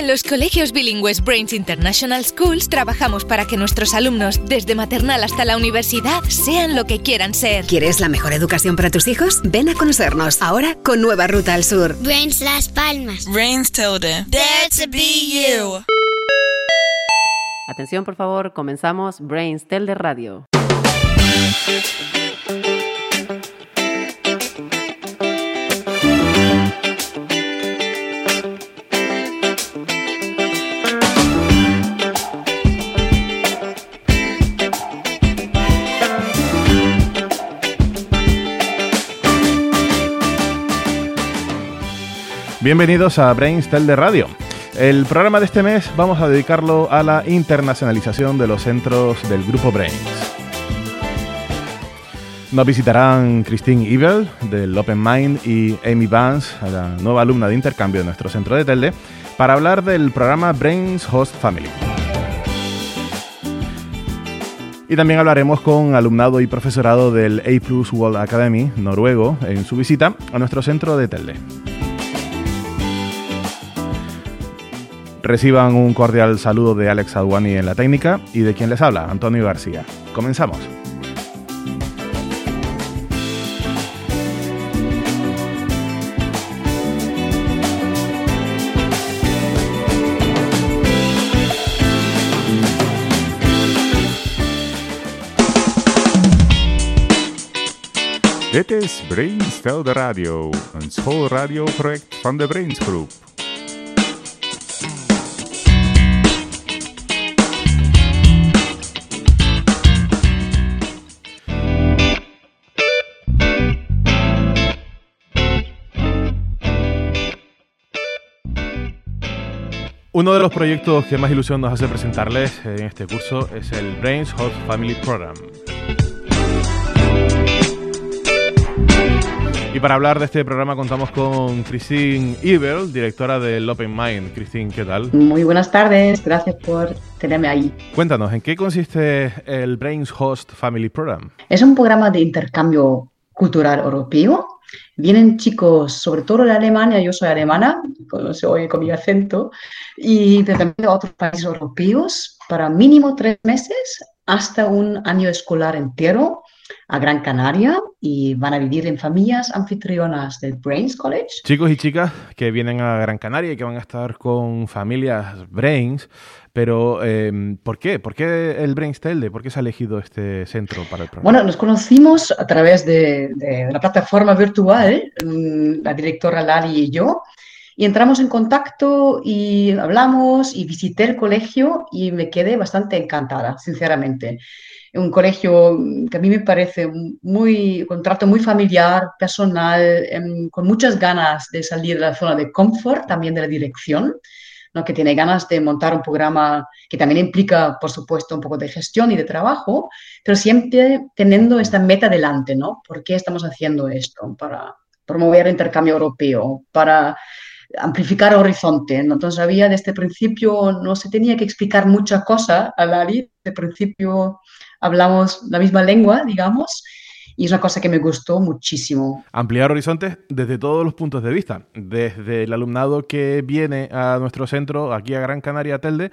En los colegios bilingües Brains International Schools trabajamos para que nuestros alumnos, desde maternal hasta la universidad, sean lo que quieran ser. ¿Quieres la mejor educación para tus hijos? Ven a conocernos ahora con nueva ruta al sur. Brains Las Palmas. Brains Tilde. Dare to be you. Atención, por favor, comenzamos Brains Tilde Radio. Bienvenidos a Brainstel de Radio. El programa de este mes vamos a dedicarlo a la internacionalización de los centros del grupo Brains. Nos visitarán Christine Evil del Open Mind y Amy Vance, la nueva alumna de intercambio de nuestro centro de Telde, para hablar del programa Brains Host Family. Y también hablaremos con alumnado y profesorado del A World Academy noruego en su visita a nuestro centro de Telde. Reciban un cordial saludo de Alex Adwani en la técnica y de quien les habla, Antonio García. Comenzamos. Dit is Brainstel de Radio, een schoolradioproject van de Brains Group. Uno de los proyectos que más ilusión nos hace presentarles en este curso es el Brains Host Family Program. Y para hablar de este programa contamos con Christine Ibel, directora del Open Mind. Christine, ¿qué tal? Muy buenas tardes, gracias por tenerme ahí. Cuéntanos, ¿en qué consiste el Brains Host Family Program? Es un programa de intercambio cultural europeo. Vienen chicos, sobre todo de Alemania, yo soy alemana, oye con mi acento, y también de otros países europeos, para mínimo tres meses hasta un año escolar entero a Gran Canaria y van a vivir en familias anfitrionas del Brains College. Chicos y chicas que vienen a Gran Canaria y que van a estar con familias Brains, pero eh, ¿por qué? ¿Por qué el Brains Telde? ¿Por qué se ha elegido este centro para el programa? Bueno, nos conocimos a través de, de la plataforma virtual, mm, la directora Lali y yo, y entramos en contacto y hablamos y visité el colegio y me quedé bastante encantada, sinceramente un colegio que a mí me parece muy, un trato muy familiar, personal, em, con muchas ganas de salir de la zona de confort, también de la dirección, ¿no? que tiene ganas de montar un programa que también implica, por supuesto, un poco de gestión y de trabajo, pero siempre teniendo esta meta delante, ¿no? ¿Por qué estamos haciendo esto? Para promover intercambio europeo, para amplificar horizonte. Entonces había desde el principio, no se tenía que explicar mucha cosa a Lali, desde el principio hablamos la misma lengua, digamos, y es una cosa que me gustó muchísimo. Ampliar horizontes desde todos los puntos de vista, desde el alumnado que viene a nuestro centro, aquí a Gran Canaria, Telde,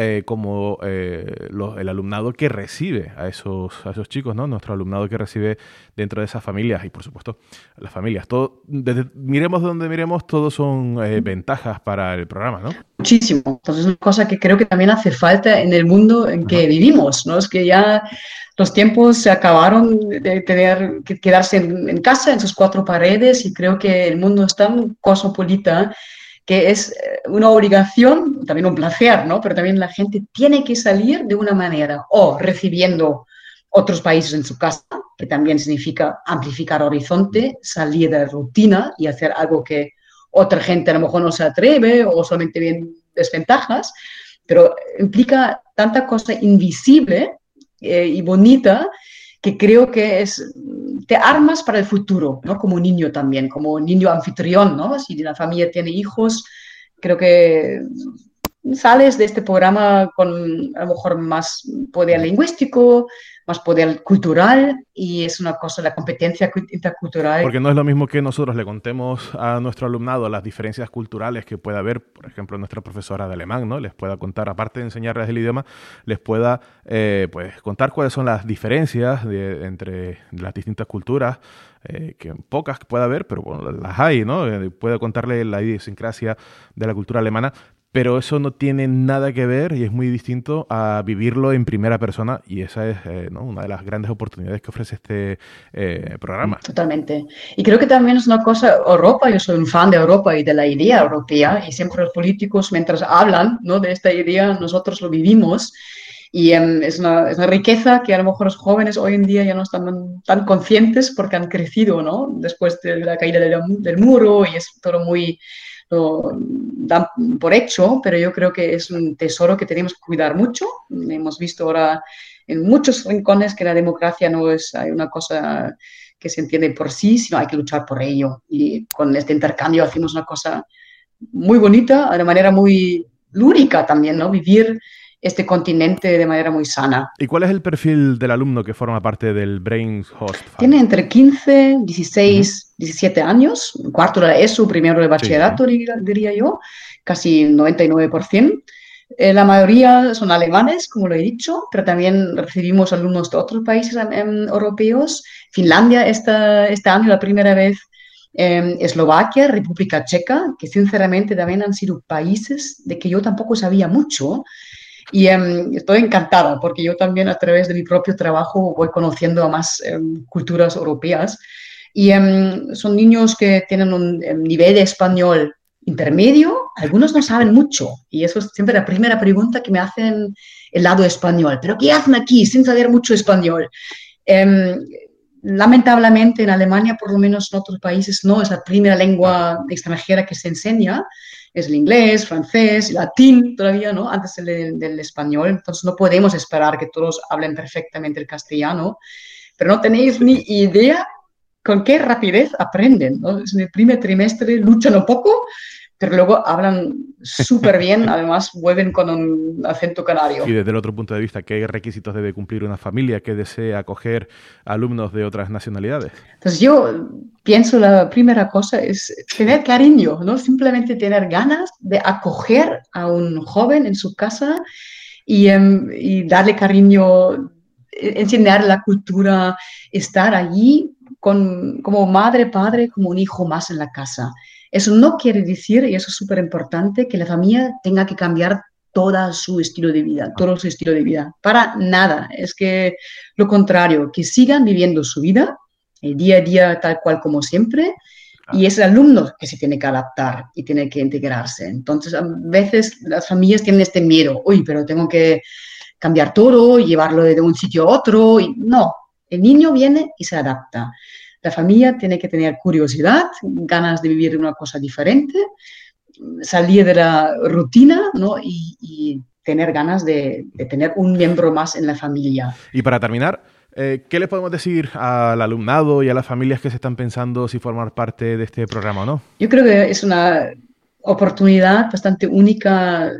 eh, como eh, el alumnado que recibe a esos, a esos chicos, ¿no? Nuestro alumnado que recibe dentro de esas familias y, por supuesto, las familias. Todo, desde, miremos de donde miremos, todos son eh, ventajas para el programa, ¿no? Muchísimo. Entonces, es una cosa que creo que también hace falta en el mundo en que vivimos, ¿no? Es que ya los tiempos se acabaron de tener que quedarse en, en casa, en sus cuatro paredes, y creo que el mundo es tan cosmopolita que es eh, una obligación, también un placer, ¿no? Pero también la gente tiene que salir de una manera, o recibiendo otros países en su casa, que también significa amplificar horizonte, salir de la rutina y hacer algo que otra gente a lo mejor no se atreve o solamente ven desventajas, pero implica tanta cosa invisible eh, y bonita que creo que es, te armas para el futuro, ¿no? Como niño también, como niño anfitrión, ¿no? Si la familia tiene hijos, creo que sales de este programa con a lo mejor más poder lingüístico, más poder cultural y es una cosa, la competencia intercultural. Porque no es lo mismo que nosotros le contemos a nuestro alumnado las diferencias culturales que puede haber, por ejemplo, nuestra profesora de alemán, ¿no? Les pueda contar, aparte de enseñarles el idioma, les pueda eh, pues, contar cuáles son las diferencias entre las distintas culturas, eh, que pocas puede haber, pero bueno, las hay, ¿no? Eh, puede contarle la idiosincrasia de la cultura alemana, pero eso no tiene nada que ver y es muy distinto a vivirlo en primera persona y esa es eh, una de las grandes oportunidades que ofrece este eh, programa. Totalmente. Y creo que también es una cosa, Europa, yo soy un fan de Europa y de la idea europea y siempre los políticos mientras hablan ¿no? de esta idea, nosotros lo vivimos. Y em, es, una, es, una, riqueza que a lo mejor los jóvenes hoy en día ya no están tan conscientes porque han crecido, ¿no? Después de la caída del, del muro y es todo muy lo dan por hecho, pero yo creo que es un tesoro que tenemos que cuidar mucho. Hemos visto ahora en muchos rincones que la democracia no es una cosa que se entiende por sí, sino hay que luchar por ello. Y con este intercambio hacemos una cosa muy bonita, de manera muy lúdica también, ¿no? Vivir este continente de manera muy sana. ¿Y cuál es el perfil del alumno que forma parte del Brain Host? Tiene entre 15, 16, 17 años, cuarto de ESO, primero de bachillerato, diría yo, casi 99%. Eh, la mayoría son alemanes, como lo he dicho, pero también recibimos alumnos de otros países europeos. Finlandia esta, este año la primera vez eh, Eslovaquia, República Checa, que sinceramente también han sido países de que yo tampoco sabía mucho, y em, estoy encantada porque yo también a través de mi propio trabajo voy conociendo a más em, culturas europeas. Y em, son niños que tienen un nivel de español intermedio, algunos no saben mucho. Y eso es siempre la primera pregunta que me hacen el lado español. ¿Pero qué hacen aquí sin saber mucho español? lamentablemente en Alemania, por lo menos en otros países, no es la primera lengua extranjera que se enseña es el inglés, francés, latín todavía, ¿no? Antes del, del, español. Entonces no podemos esperar que todos hablen perfectamente el castellano, pero no tenéis ni idea con qué rapidez aprenden, ¿no? En el primer trimestre luchan un poco pero luego hablan súper bien, además vuelven con un acento canario. Y desde el otro punto de vista, ¿qué requisitos debe cumplir una familia que desee acoger alumnos de otras nacionalidades? Entonces yo pienso la primera cosa es tener cariño, ¿no? Simplemente tener ganas de acoger a un joven en su casa y, em, y darle cariño, enseñar la cultura, estar allí con, como madre, padre, como un hijo más en la casa. Eso no quiere decir, y eso es súper importante, que la familia tenga que cambiar todo su estilo de vida, todo su estilo de vida. Para nada. Es que lo contrario, que sigan viviendo su vida, el día a día tal cual como siempre, y es el alumno que se tiene que adaptar y tiene que integrarse. Entonces, a veces las familias tienen este miedo, uy, pero tengo que cambiar todo, llevarlo de un sitio a otro. Y no, el niño viene y se adapta. La familia tiene que tener curiosidad, ganas de vivir una cosa diferente, salir de la rutina ¿no? y, tener ganas de, tener un miembro más en la familia. Y para terminar, eh, ¿qué le podemos decir al alumnado y a las familias que se están pensando si formar parte de este programa o no? Yo creo que es una oportunidad bastante única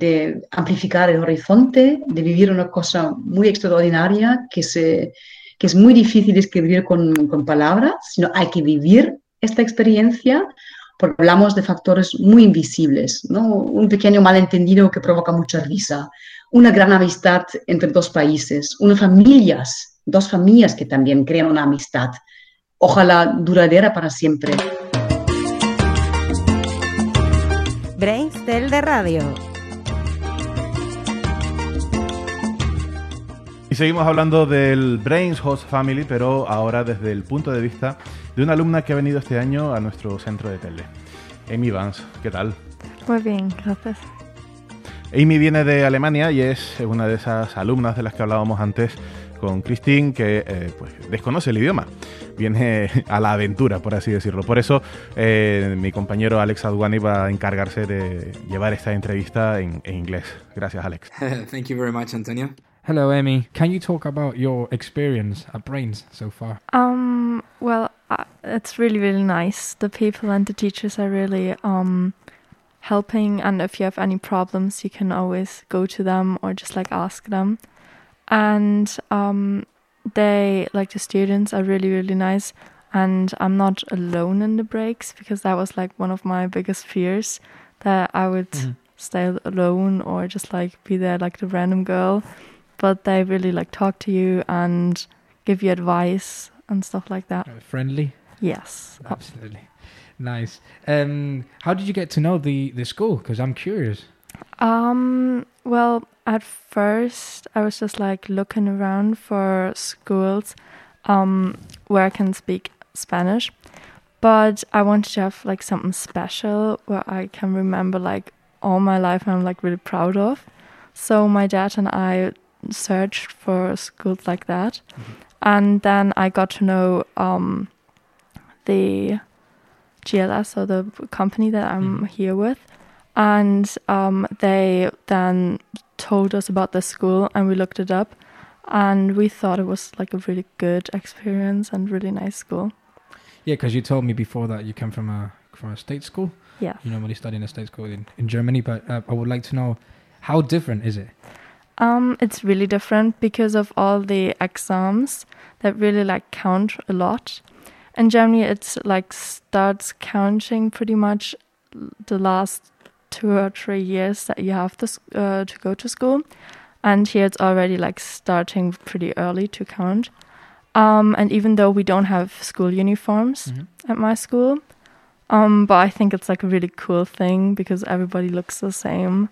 de amplificar el horizonte, de vivir una cosa muy extraordinaria que se que es muy difícil escribir con, con palabras, sino hay que vivir esta experiencia porque hablamos de factores muy invisibles, ¿no? Un pequeño malentendido que provoca mucha risa, una gran amistad entre dos países, unas familias, dos familias que también crean una amistad, ojalá duradera para siempre. Brainstel de Radio seguimos hablando del Brains Host Family, pero ahora desde el punto de vista de una alumna que ha venido este año a nuestro centro de tele. Amy Vance, ¿qué tal? Muy bien, gracias. Amy viene de Alemania y es una de esas alumnas de las que hablábamos antes con Christine, que eh, pues, desconoce el idioma. Viene a la aventura, por así decirlo. Por eso eh, mi compañero Alex Adwani va a encargarse de llevar esta entrevista en, en inglés. Gracias, Alex. Thank you very much, Antonio. Hello, Amy. Can you talk about your experience at Brains so far? Um, well, uh, it's really, really nice. The people and the teachers are really um, helping, and if you have any problems, you can always go to them or just like ask them. And um, they like the students are really really nice, and I'm not alone in the breaks because that was like one of my biggest fears that I would Mhm. stay alone or just like be there like the random girl. But they really like talk to you and give you advice and stuff like that. Uh, friendly. Yes. Absolutely. Nice. Um, how did you get to know the the school? Because I'm curious. Um, well, at first I was just like looking around for schools um where I can speak Spanish. But I wanted to have like something special where I can remember like all my life and I'm like really proud of. So my dad and I searched for schools like that. And then I got to know um the GLS or the company that I'm Mhm. here with and um, they then told us about the school and we looked it up and we thought it was like a really good experience and really nice school Yeah, because you told me before that you come from a from a state school. yeah You normally study in a state school in, in Germany, but uh, I would like to know how different is it? Um, it's really different because of all the exams that really like count a lot. In germany it's like starts counting pretty much the last two or three years that you have this uh, to go to school. And here it's already like starting pretty early to count. Um, and even though we don't have school uniforms at my school um, but i think it's like a really cool thing because everybody looks the same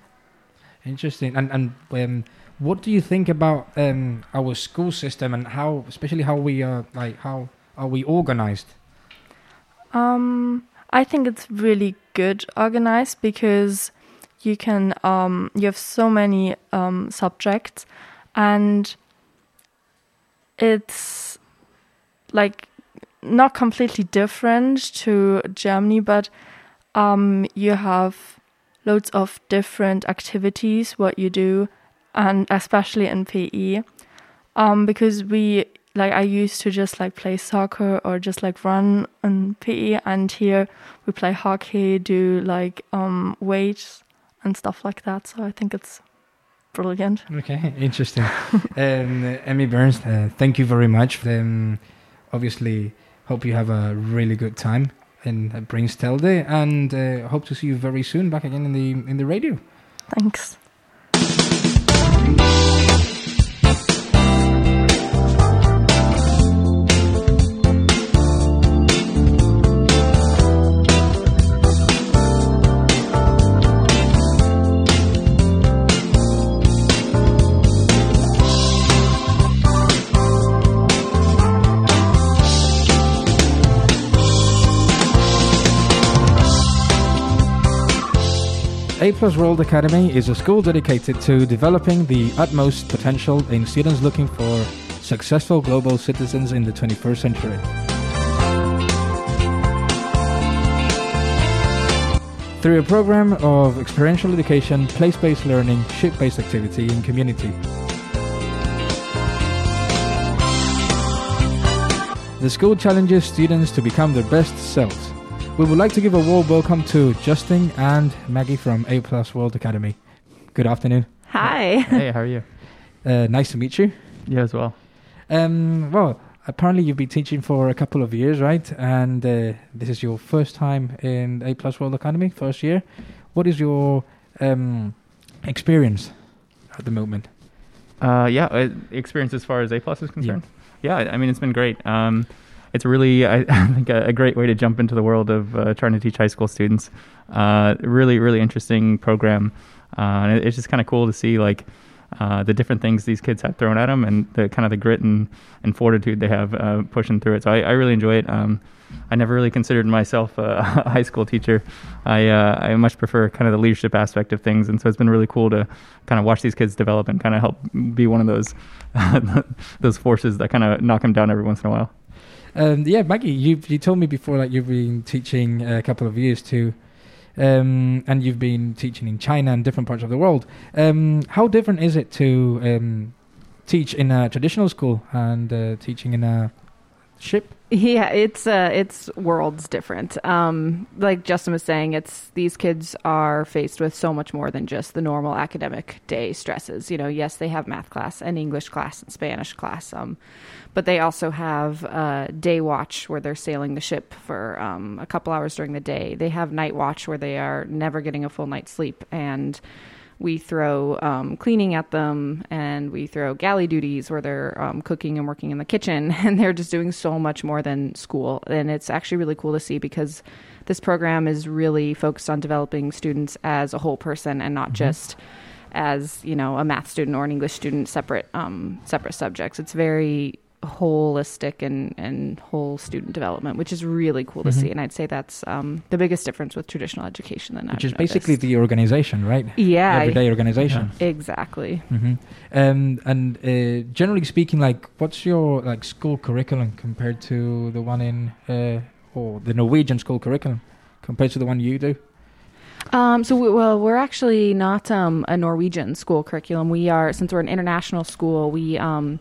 Interesting. And and um, what do you think about um, our school system and how, especially how we are like how are we organized? Um, I think it's really good organized because you can um you have so many um subjects and it's like not completely different to Germany but um you have loads of different activities what you do and especially in PE um because we like I used to just like play soccer or just like run in PE and here we play hockey, do like um weights and stuff like that. So I think it's brilliant. Okay, interesting. um, Emmy Burns, uh, thank you very much. Um, obviously, hope you have a really good time in uh, Brains Telde, and uh, hope to see you very soon back again in the in the radio. Thanks. A Plus World Academy is a school dedicated to developing the utmost potential in students looking for successful global citizens in the 21st century. Through a program of experiential education, place based learning, ship based activity, and community. The school challenges students to become their best selves. We would like to give a warm welcome to Justin and Maggie from A Plus World Academy. Good afternoon. Hi. Hey, how are you? Uh, nice to meet you. You as well. Um, well, apparently you've been teaching for a couple of years, right? And uh, this is your first time in A Plus World Academy, first year. What is your um, experience at the moment? Uh, yeah, uh, experience as far as A plus is concerned. Yeah. I mean it's been great. Um, it's really I, I think a, a great way to jump into the world of uh, trying to teach high school students. Uh, really, really interesting program, uh, and it, it's just kind of cool to see like. Uh, the different things these kids have thrown at them and the kind of the grit and, and fortitude they have uh, pushing through it. So I, I really enjoy it. Um, I never really considered myself a, a high school teacher. I uh, I much prefer kind of the leadership aspect of things, and so it's been really cool to kind of watch these kids develop and kind of help be one of those those forces that kind of knock them down every once in a while. Um, yeah, Maggie, you you told me before that you've been teaching a couple of years too, um, and you've been teaching in China and different parts of the world. Um, how different is it to um, teach in a traditional school and uh, teaching in a ship? Yeah, it's uh, it's worlds different. Um, like Justin was saying, it's these kids are faced with so much more than just the normal academic day stresses. You know, yes, they have math class and English class and Spanish class, um, but they also have uh, day watch where they're sailing the ship for um, a couple hours during the day. They have night watch where they are never getting a full night's sleep and we throw um, cleaning at them and we throw galley duties where they're um, cooking and working in the kitchen and they're just doing so much more than school and it's actually really cool to see because this program is really focused on developing students as a whole person and not mm-hmm. just as you know a math student or an english student separate um, separate subjects it's very holistic and, and whole student development, which is really cool to mm-hmm. see. And I'd say that's um, the biggest difference with traditional education than which I've is basically the organization, right? Yeah, everyday organization. Yeah. Exactly. Mm-hmm. Um, and uh, generally speaking, like, what's your like school curriculum compared to the one in uh, or the Norwegian school curriculum compared to the one you do? Um, so, we, well, we're actually not um, a Norwegian school curriculum. We are, since we're an international school, we um,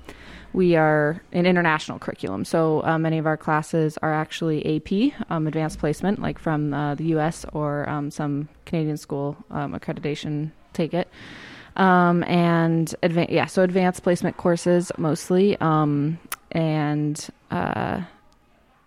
we are an international curriculum. So uh, many of our classes are actually AP, um, advanced placement, like from uh, the US or um, some Canadian school um, accreditation take it. Um, and adva- yeah, so advanced placement courses mostly. Um, and uh,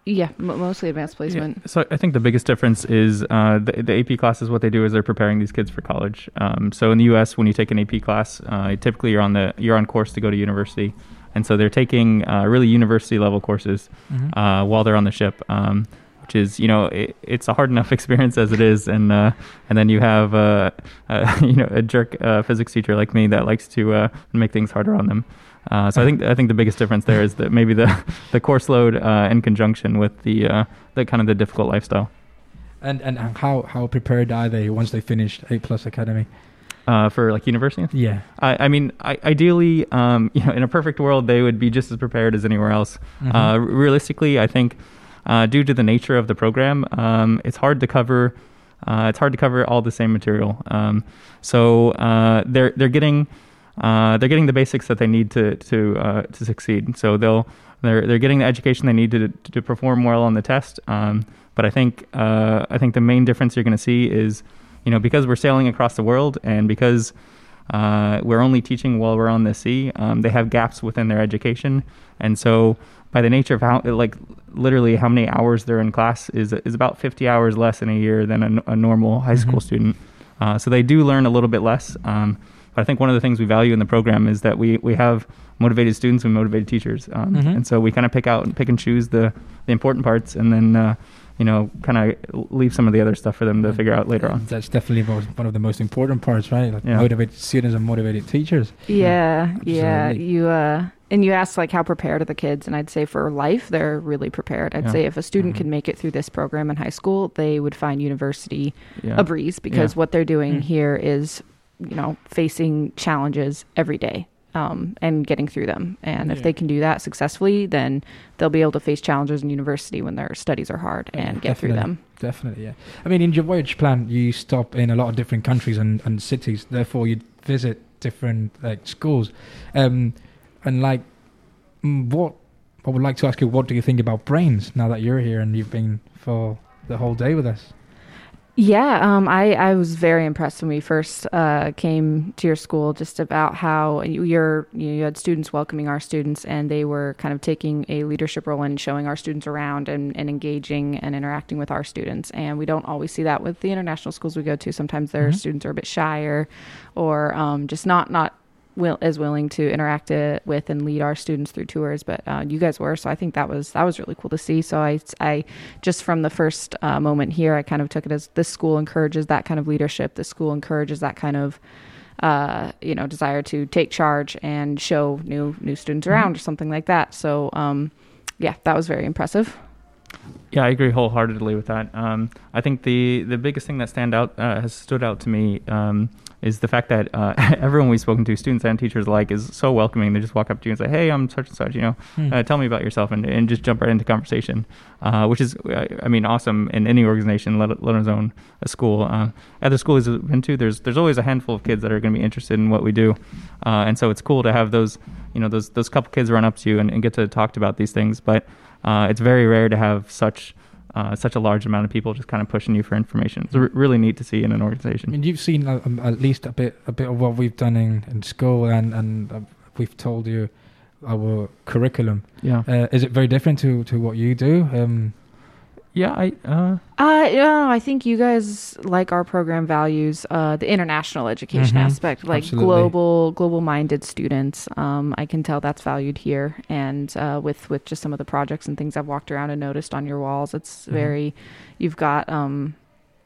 yeah, m- mostly advanced placement. Yeah. So I think the biggest difference is uh, the, the, AP classes. What they do is they're preparing these kids for college. Um, so in the U.S., when you take an AP class, uh, typically you're on the you're on course to go to university and so they're taking uh, really university level courses mm-hmm. uh, while they're on the ship. Um, which is, you know, it, it's a hard enough experience as it is, and uh, and then you have, uh, you know, a jerk uh, physics teacher like me that likes to uh, make things harder on them. so I think I think the biggest difference there is that maybe the, the course load in conjunction with the the kind of the difficult lifestyle. And and how how prepared are they once they finished A Plus Academy? Uh, for like university? Yeah. I, I mean, I, ideally, um, you know, in a perfect world, they would be just as prepared as anywhere else. Mm-hmm. Uh, realistically, I think uh, due to the nature of the program, um, it's hard to cover. Uh, it's hard to cover all the same material. Um, so uh, they're they're getting uh, they're getting the basics that they need to to to succeed. So they'll they're they're getting the education they need to to perform well on the test. Um, but I think I think the main difference you're going to see is you know, because we're sailing across the world and because uh, we're only teaching while we're on the sea, um, they have gaps within their education. And so, by the nature of how, like, literally how many hours they're in class is is about 50 hours less in a year than a, a normal high school mm-hmm. student. Uh, so they do learn a little bit less. Um, but I think one of the things we value in the program is that we, we have motivated students and motivated teachers. Um, mm-hmm. And so we kind of pick out and pick and choose the, the important parts and then uh, you know, kind of leave some of the other stuff for them to figure out later on. That's definitely most, one of the most important parts, right? Like yeah. Motivated students and motivated teachers. Yeah, yeah. You uh, and you asked like how prepared are the kids, and I'd say for life they're really prepared. I'd yeah. say if a student mm-hmm. can make it through this program in high school, they would find university yeah. a breeze because what they're doing mm-hmm. here is, you know, facing challenges every day um, and getting through them. And yeah. if they can do that successfully, then they'll be able to face challenges in university when their studies are hard yeah, and get through them. Definitely, yeah. I mean, in your voyage plan, you stop in a lot of different countries and, and cities. Therefore, you visit different like schools, um, and like mm, what I would like to ask you, what do you think about brains now that you're here and you've been for the whole day with us? Yeah, um, I, I was very impressed when we first uh, came to your school, just about how you, you're, you had students welcoming our students, and they were kind of taking a leadership role in showing our students around and, and engaging and interacting with our students. And we don't always see that with the international schools we go to. Sometimes their mm-hmm. students are a bit shyer, or um, just not not will, is willing to interact it with and lead our students through tours. But uh, you guys were, so I think that was that was really cool to see. So I, I just from the first uh, moment here, I kind of took it as this school encourages that kind of leadership. This school encourages that kind of uh, you know desire to take charge and show new new students mm-hmm. around mm-hmm. or something like that. So um, yeah, that was very impressive. Yeah, I agree wholeheartedly with that. Um, I think the the biggest thing that stand out uh, has stood out to me um, is the fact that uh, everyone we've spoken to, students and teachers alike, is so welcoming. They just walk up to you and say, "Hey, I'm such and such. You know, Hmm. uh, tell me about yourself," and, and just jump right into conversation, uh, which is, uh, I mean, awesome in any organization, let, let alone a school. Uh, at the schools I've been to, there's there's always a handful of kids that are going to be interested in what we do, uh, and so it's cool to have those, you know, those those couple kids run up to you and, and get to talk about these things. But uh, it's very rare to have such. Uh, such a large amount of people just kind of pushing you for information. It's r- really neat to see in an organization. I mean, you've seen uh, um, at least a bit, a bit of what we've done in, in school, and and uh, we've told you our curriculum. Yeah. Uh, is it very different to to what you do? Um, yeah, I. Uh... Uh, yeah, I think you guys like our program values uh, the international education Mhm, aspect, like absolutely. global, global-minded students. Um, I can tell that's valued here, and uh, with with just some of the projects and things I've walked around and noticed on your walls, it's Mhm. very. You've got um,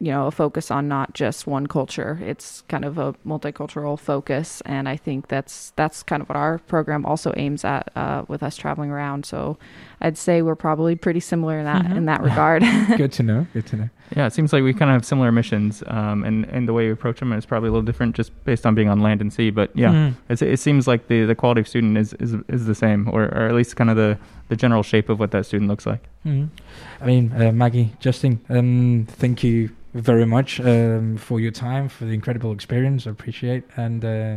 you know, a focus on not just one culture. It's kind of a multicultural focus, and I think that's that's kind of what our program also aims at uh, with us traveling around. So, I'd say we're probably pretty similar in that Mhm. in that regard. good to know. Good to know. Yeah, it seems like we kind of have similar missions, um, and and the way we approach them is probably a little different, just based on being on land and sea. But yeah, it's, it seems like the, the quality of student is, is is the same, or, or at least kind of the, the general shape of what that student looks like. Mhm. I mean, uh, Maggie, Justin, um, thank you very much um, for your time, for the incredible experience. I appreciate, and uh,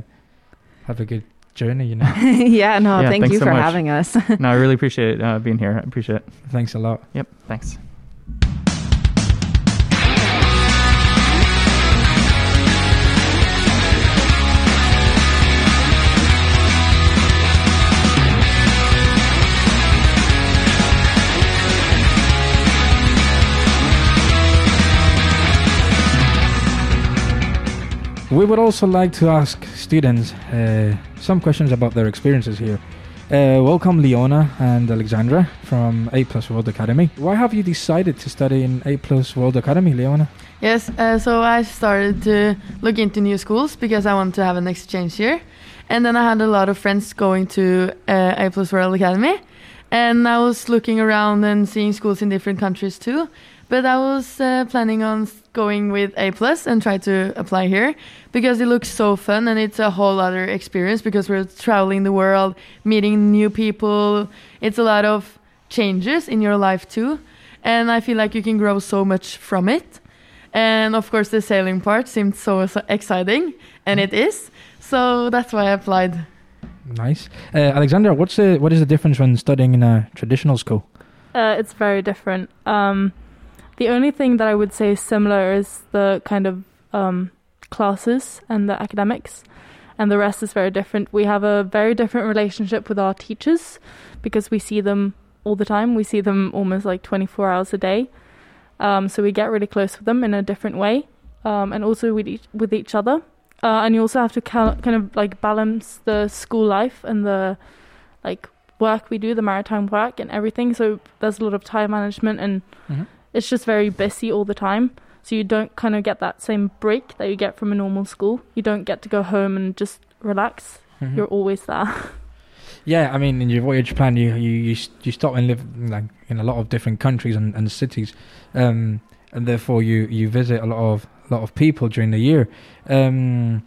have a good journey. You know. yeah, no, Yeah, thank you so for much. having us. no, I really appreciate uh, being here. I appreciate it. Thanks a lot. Yep, thanks. We would also like to ask students uh, some questions about their experiences here. Uh, welcome, Leona and Alexandra from A Plus World Academy. Why have you decided to study in A Plus World Academy, Leona? Yes, uh, so I started to look into new schools because I want to have an exchange year. And then I had a lot of friends going to uh, A Plus World Academy. And I was looking around and seeing schools in different countries too. But I was uh, planning on going with A Plus and try to apply here because it looks so fun and it's a whole other experience because we're traveling the world, meeting new people. It's a lot of changes in your life too. And I feel like you can grow so much from it. And of course, the sailing part seemed so, so exciting, and it is. So that's why I applied. Nice. Uh, Alexandra, what's the, what is the difference when studying in a traditional school? Uh, it's very different. Um, the only thing that I would say is similar is the kind of um, classes and the academics, and the rest is very different. We have a very different relationship with our teachers because we see them all the time. We see them almost like 24 hours a day. Um, so we get really close with them in a different way, um, and also with each, with each other. Uh, and you also have to cal- kind of like balance the school life and the like work we do, the maritime work and everything. So there's a lot of time management, and Mhm. It's just very busy all the time. So you don't kind of get that same break that you get from a normal school. You don't get to go home and just relax. Mhm. You're always there. Yeah, I mean, in your voyage plan, you you you, you stop and live like in a lot of different countries and, and cities, um, and therefore you, you visit a lot of a lot of people during the year. Um,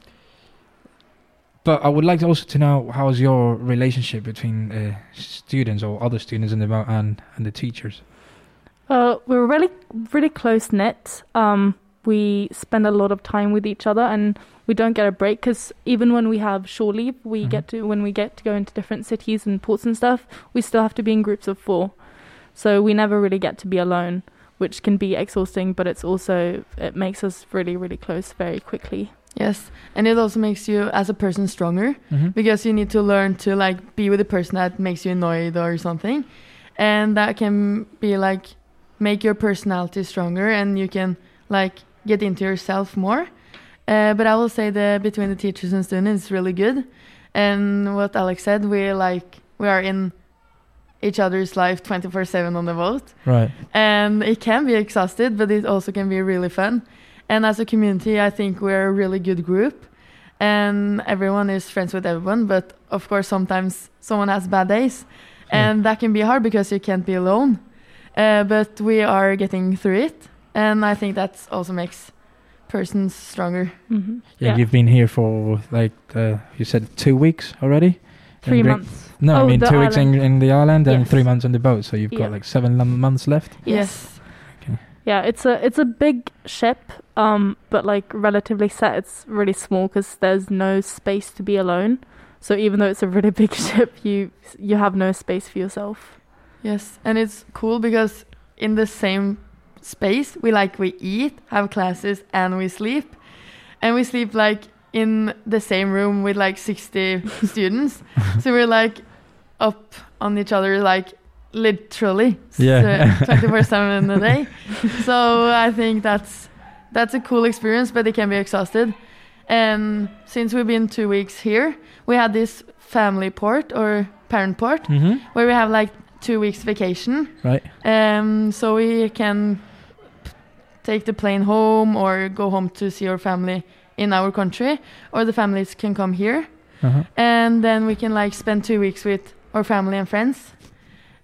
but I would like also to know how's your relationship between uh, students or other students in the and and the teachers. Uh, we're really, really close knit. Um, we spend a lot of time with each other, and we don't get a break because even when we have shore leave, we Mhm. get to when we get to go into different cities and ports and stuff. We still have to be in groups of four, so we never really get to be alone, which can be exhausting. But it's also it makes us really, really close very quickly. Yes, and it also makes you as a person stronger Mhm. because you need to learn to like be with a person that makes you annoyed or something, and that can be like make your personality stronger and you can like get into yourself more. Uh, but I will say the between the teachers and students is really good, and what Alex said, we like we are in each other's life twenty four seven on the boat, Right. and it can be exhausted, but it also can be really fun. And as a community, I think we're a really good group, and everyone is friends with everyone. But of course, sometimes someone has bad days, and that can be hard because you can't be alone. Uh, but we are getting through it, and I think that also makes persons stronger. Mhm. Yeah, Yeah. you've been here for like uh, you said two weeks already. Three months. No, I Oh, mean the two weeks in, in the island and three months on the boat. So you've got like seven months left. Yes. Yeah, it's a it's a big ship, um, but like relatively set. It's really small because there's no space to be alone. So even though it's a really big ship, you you have no space for yourself. Yes, and it's cool because in the same space we like we eat, have classes, and we sleep, and we sleep like in the same room with like sixty students. So we're like up on each other like literally Yeah. twenty four seven a day. So I think that's that's a cool experience, but it can be exhausted. And since we've been two weeks here, we had this family port or parent port Mhm. where we have like two weeks vacation. Right. Um, so we can take the plane home or go home to see our family in our country, or the families can come here, Uh-huh. and then we can like spend two weeks with our family and friends.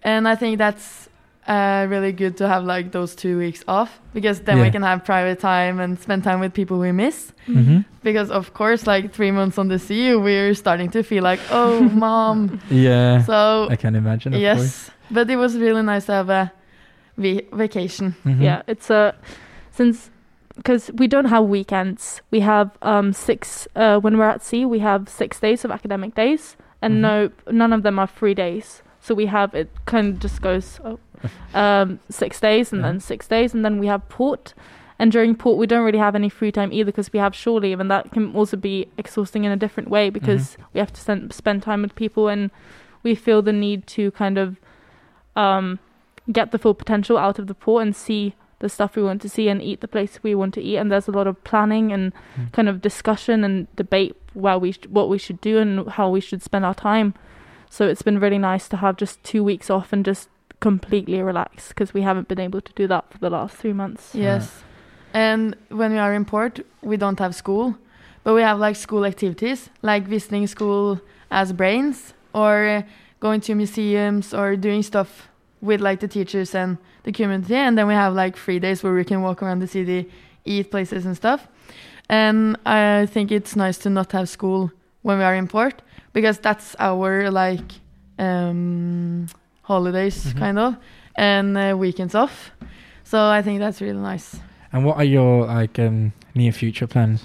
And I think that's uh, really good to have like those two weeks off because then Yeah. we can have private time and spend time with people we miss. Mhm. Because of course, like three months on the sea, we're starting to feel like, oh, mom. Yeah. So I can imagine. Of yes, course. but it was really nice to have a va- vacation. Mhm. Yeah, it's a since because we don't have weekends. We have um six uh, when we're at sea. We have six days of academic days, and Mhm. no none of them are free days. So we have it kind of just goes oh, um, six days and then six days, and then we have port. And during port, we don't really have any free time either because we have shore leave, and that can also be exhausting in a different way because we have to spend, spend time with people, and we feel the need to kind of um, get the full potential out of the port and see the stuff we want to see and eat the places we want to eat. And there's a lot of planning and kind of discussion and debate where we sh- what we should do and how we should spend our time. So it's been really nice to have just two weeks off and just completely relax because we haven't been able to do that for the last three months. Yes. And when we are in port, we don't have school, but we have like school activities, like visiting school as brains or going to museums or doing stuff with like the teachers and the community. And then we have like free days where we can walk around the city, eat places and stuff. And I think it's nice to not have school when we are in port because that's our like um, holidays Mhm. kind of and uh, weekends off. So I think that's really nice. And what are your like um, near future plans?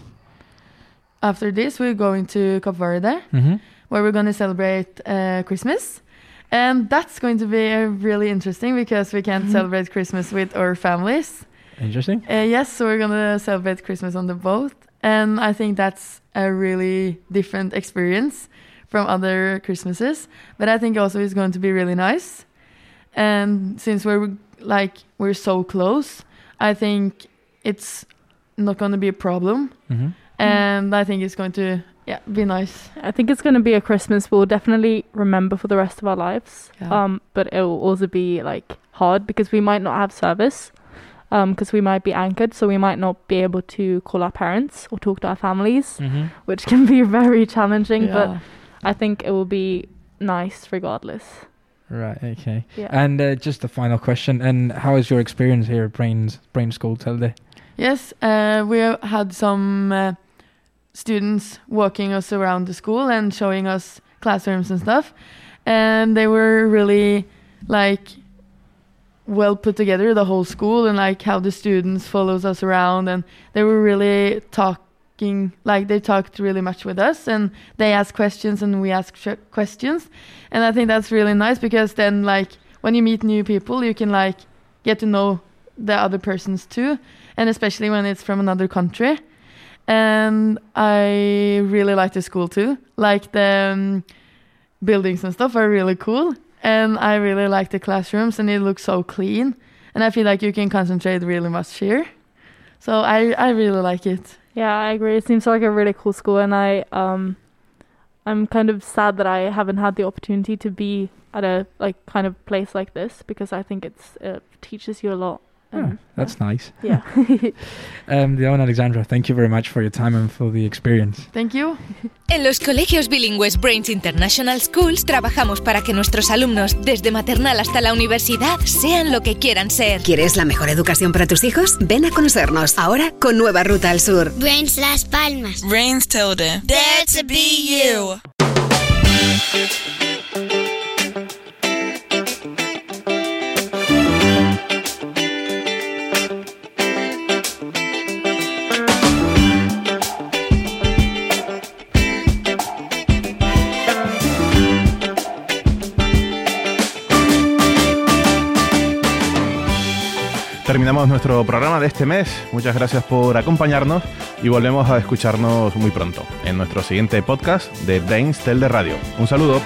After this, we're going to Cape Verde, Mhm. where we're going to celebrate uh, Christmas. And that's going to be uh, really interesting because we can't Mhm. celebrate Christmas with our families. Interesting. Uh, yes, so we're going to celebrate Christmas on the boat. And I think that's a really different experience from other Christmases. But I think also it's going to be really nice. And since we're like, we're so close, I think it's not going to be a problem. Mhm. And I think it's going to, yeah, be nice. I think it's going to be a Christmas we'll definitely remember for the rest of our lives. Yeah. Um, but it will also be like hard because we might not have service. Um, because we might be anchored, so we might not be able to call our parents or talk to our families, Mhm. which can be very challenging. Yeah. But I think it will be nice regardless. Right. Okay. Yeah. And uh, just a final question. And how is your experience here at Brains Brain School Telde? Yes, uh, we had some uh, students walking us around the school and showing us classrooms and stuff, and they were really like well put together the whole school and like how the students follows us around and they were really talking like they talked really much with us and they asked questions and we asked questions. And i think that's really nice because then like when you meet new people you can like get to know the other persons too and especially when it's from another country. And i really like the school too. Like the um, buildings and stuff are really cool and i really like the classrooms and it looks so clean and i feel like you can concentrate really much here. So i i really like it Yeah, I agree. It seems like a really cool school, and I um, I'm kind of sad that I haven't had the opportunity to be at a like kind of place like this because I think it's it teaches you a lot Ah, that's nice. Yeah. um, Dion Alexandra, thank you very much for your time and for the experience. Thank you. En los colegios bilingües Brains International Schools trabajamos para que nuestros alumnos, desde maternal hasta la universidad, sean lo que quieran ser. ¿Quieres la mejor educación para tus hijos? Ven a conocernos ahora con nueva ruta al sur. Brains Las Palmas. Brains Tilde. Dare to be you. Nuestro programa de este mes. Muchas gracias por acompañarnos y volvemos a escucharnos muy pronto en nuestro siguiente podcast de Brains Tel de Radio. Un saludo.